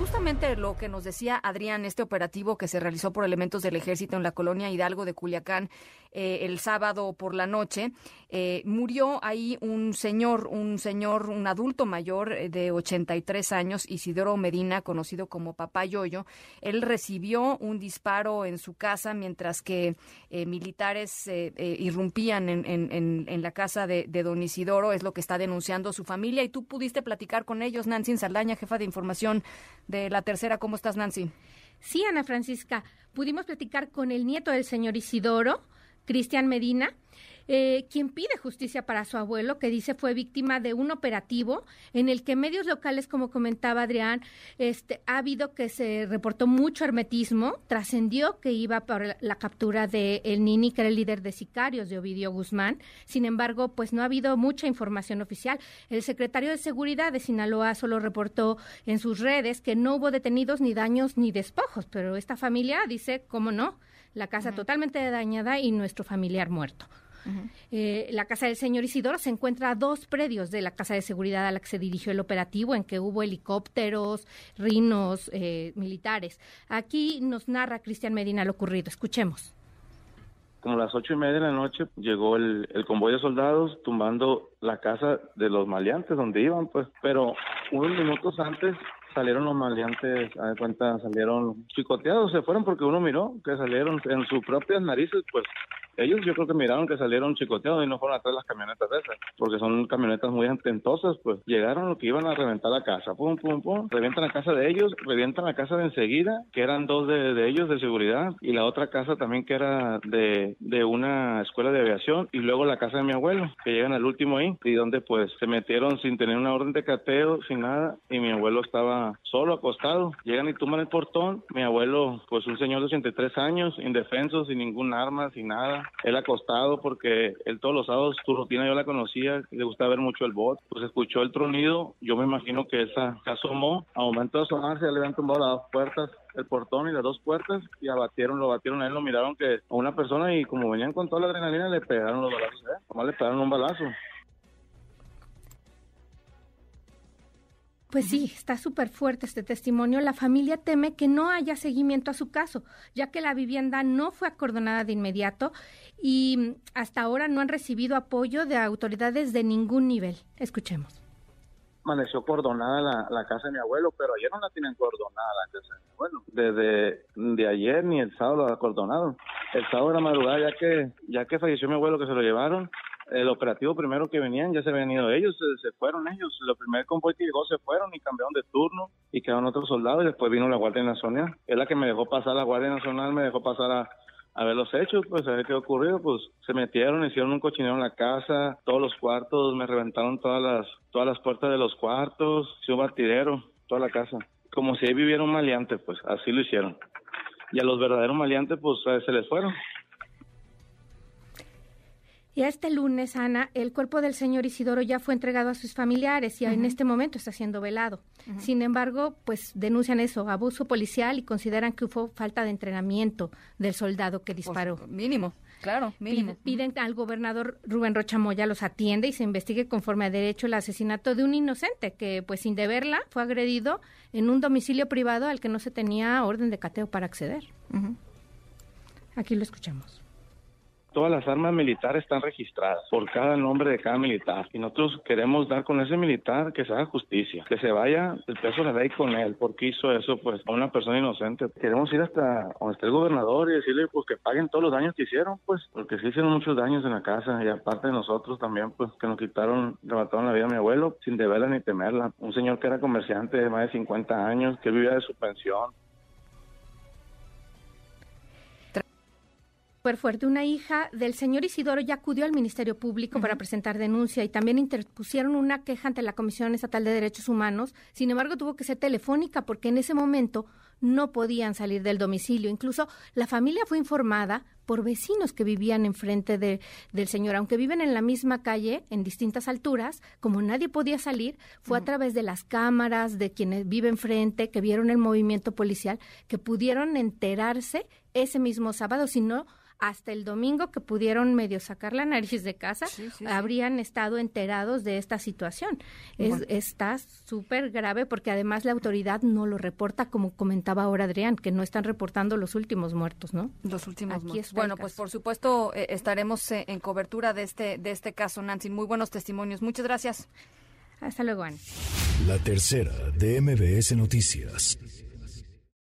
justamente lo que nos decía Adrián, este operativo que se realizó por elementos del ejército en la colonia Hidalgo de Culiacán eh, el sábado por la noche, eh, murió ahí un señor, un señor, un adulto mayor eh, de 83 años, Isidoro Medina, conocido como Papá Yoyo. Él recibió un disparo en su casa mientras que militares irrumpían en, la casa de, de, don Isidoro, es lo que está denunciando su familia. Y tú pudiste platicar con ellos, Nancy Saldaña, jefa de información de la tercera. ¿Cómo estás, Nancy? Sí, Ana Francisca, pudimos platicar con el nieto del señor Isidoro, Cristian Medina, eh, quien pide justicia para su abuelo, que dice fue víctima de un operativo en el que medios locales, como comentaba Adrián, este, ha habido que se reportó mucho hermetismo, trascendió que iba por la captura de el Nini, que era el líder de sicarios de Ovidio Guzmán. Sin embargo, pues no ha habido mucha información oficial. El secretario de Seguridad de Sinaloa solo reportó en sus redes que no hubo detenidos ni daños ni despojos, pero esta familia dice, ¿cómo no? La casa totalmente dañada y nuestro familiar muerto. Eh, la casa del señor Isidoro se encuentra a dos predios de la casa de seguridad a la que se dirigió el operativo, en que hubo helicópteros, rinos eh, militares. Aquí nos narra Cristian Medina lo ocurrido. Escuchemos. Como a las ocho y media de la noche llegó el, el convoy de soldados tumbando la casa de los maleantes donde iban, pues. Pero unos minutos antes salieron los maleantes, a de cuenta, salieron chicoteados, se fueron porque uno miró que salieron en sus propias narices, pues ellos yo creo que miraron que salieron chicoteados y no fueron atrás las camionetas esas, porque son camionetas muy ententosas, pues. Llegaron lo que iban a reventar la casa, pum, pum, pum, revientan la casa de ellos, revientan la casa de enseguida, que eran dos de, ellos de seguridad, y la otra casa también que era de, de una escuela de aviación, y luego la casa de mi abuelo, que llegan al último ahí, y donde pues se metieron sin tener una orden de cateo, sin nada, y mi abuelo estaba solo acostado, llegan y tumban el portón, mi abuelo, pues un señor de 83 años, indefenso, sin ningún arma, sin nada, él acostado porque él todos los sábados, su rutina yo la conocía, le gustaba ver mucho el bot, pues escuchó el tronido, yo me imagino que esa se asomó, a momento de asomarse le habían tumbado las dos puertas el portón y las dos puertas y abatieron, lo abatieron a él, lo miraron que a una persona y como venían con toda la adrenalina le pegaron los balazos, ¿eh? Nomás le pegaron un balazo. Pues sí, está súper fuerte este testimonio. La familia teme que no haya seguimiento a su caso, ya que la vivienda no fue acordonada de inmediato y hasta ahora no han recibido apoyo de autoridades de ningún nivel. Escuchemos. Amaneció cordonada la, casa de mi abuelo, pero ayer no la tienen cordonada la casa de mi abuelo. Desde de ayer ni el sábado la acordonaron. El sábado de la madrugada, ya que, ya que falleció mi abuelo, que se lo llevaron, el operativo primero que venían ya se habían ido ellos, se, fueron ellos. Lo primer convoy que llegó se fueron y cambiaron de turno y quedaron otros soldados y después vino la Guardia Nacional. Es la que me dejó pasar, la Guardia Nacional me dejó pasar a, ver los hechos, pues a ver qué ocurrido, pues se metieron, hicieron un cochinero en la casa, todos los cuartos, me reventaron todas las, todas las puertas de los cuartos, hizo un batidero, toda la casa. Como si ahí viviera un maleante, pues así lo hicieron. Y a los verdaderos maleantes, pues se les fueron. Y este lunes, Ana, el cuerpo del señor Isidoro ya fue entregado a sus familiares y en este momento está siendo velado. Sin embargo, pues denuncian eso, abuso policial y consideran que hubo falta de entrenamiento del soldado que disparó. mínimo, claro, mínimo. Piden, al gobernador Rubén Rochamoya los atiende y se investigue conforme a derecho el asesinato de un inocente que, pues sin deberla, fue agredido en un domicilio privado al que no se tenía orden de cateo para acceder. Aquí lo escuchamos todas las armas militares están registradas por cada nombre de cada militar. Y nosotros queremos dar con ese militar que se haga justicia, que se vaya el peso de ley con él, porque hizo eso pues a una persona inocente. Queremos ir hasta donde esté el gobernador y decirle pues que paguen todos los daños que hicieron, pues, porque se hicieron muchos daños en la casa y aparte de nosotros también, pues, que nos quitaron, mataron la vida a mi abuelo sin deberla ni temerla. Un señor que era comerciante de más de 50 años, que vivía de su pensión, fuerte. Una hija del señor Isidoro ya acudió al Ministerio Público para presentar denuncia y también interpusieron una queja ante la Comisión Estatal de Derechos Humanos. Sin embargo, tuvo que ser telefónica porque en ese momento no podían salir del domicilio. Incluso la familia fue informada por vecinos que vivían enfrente de, del señor. Aunque viven en la misma calle, en distintas alturas, como nadie podía salir, fue a través de las cámaras, de quienes viven enfrente, que vieron el movimiento policial, que pudieron enterarse ese mismo sábado, si no hasta el domingo que pudieron medio sacar la nariz de casa, habrían estado enterados de esta situación. Es, Está súper grave porque además la autoridad no lo reporta, como comentaba ahora Adrián, que no están reportando los últimos muertos, ¿no? Los últimos muertos. Bueno, pues por supuesto eh, estaremos eh, en cobertura de este, de este caso, Nancy. Muy buenos testimonios. Muchas gracias. Hasta luego, Ana. La tercera de MBS Noticias.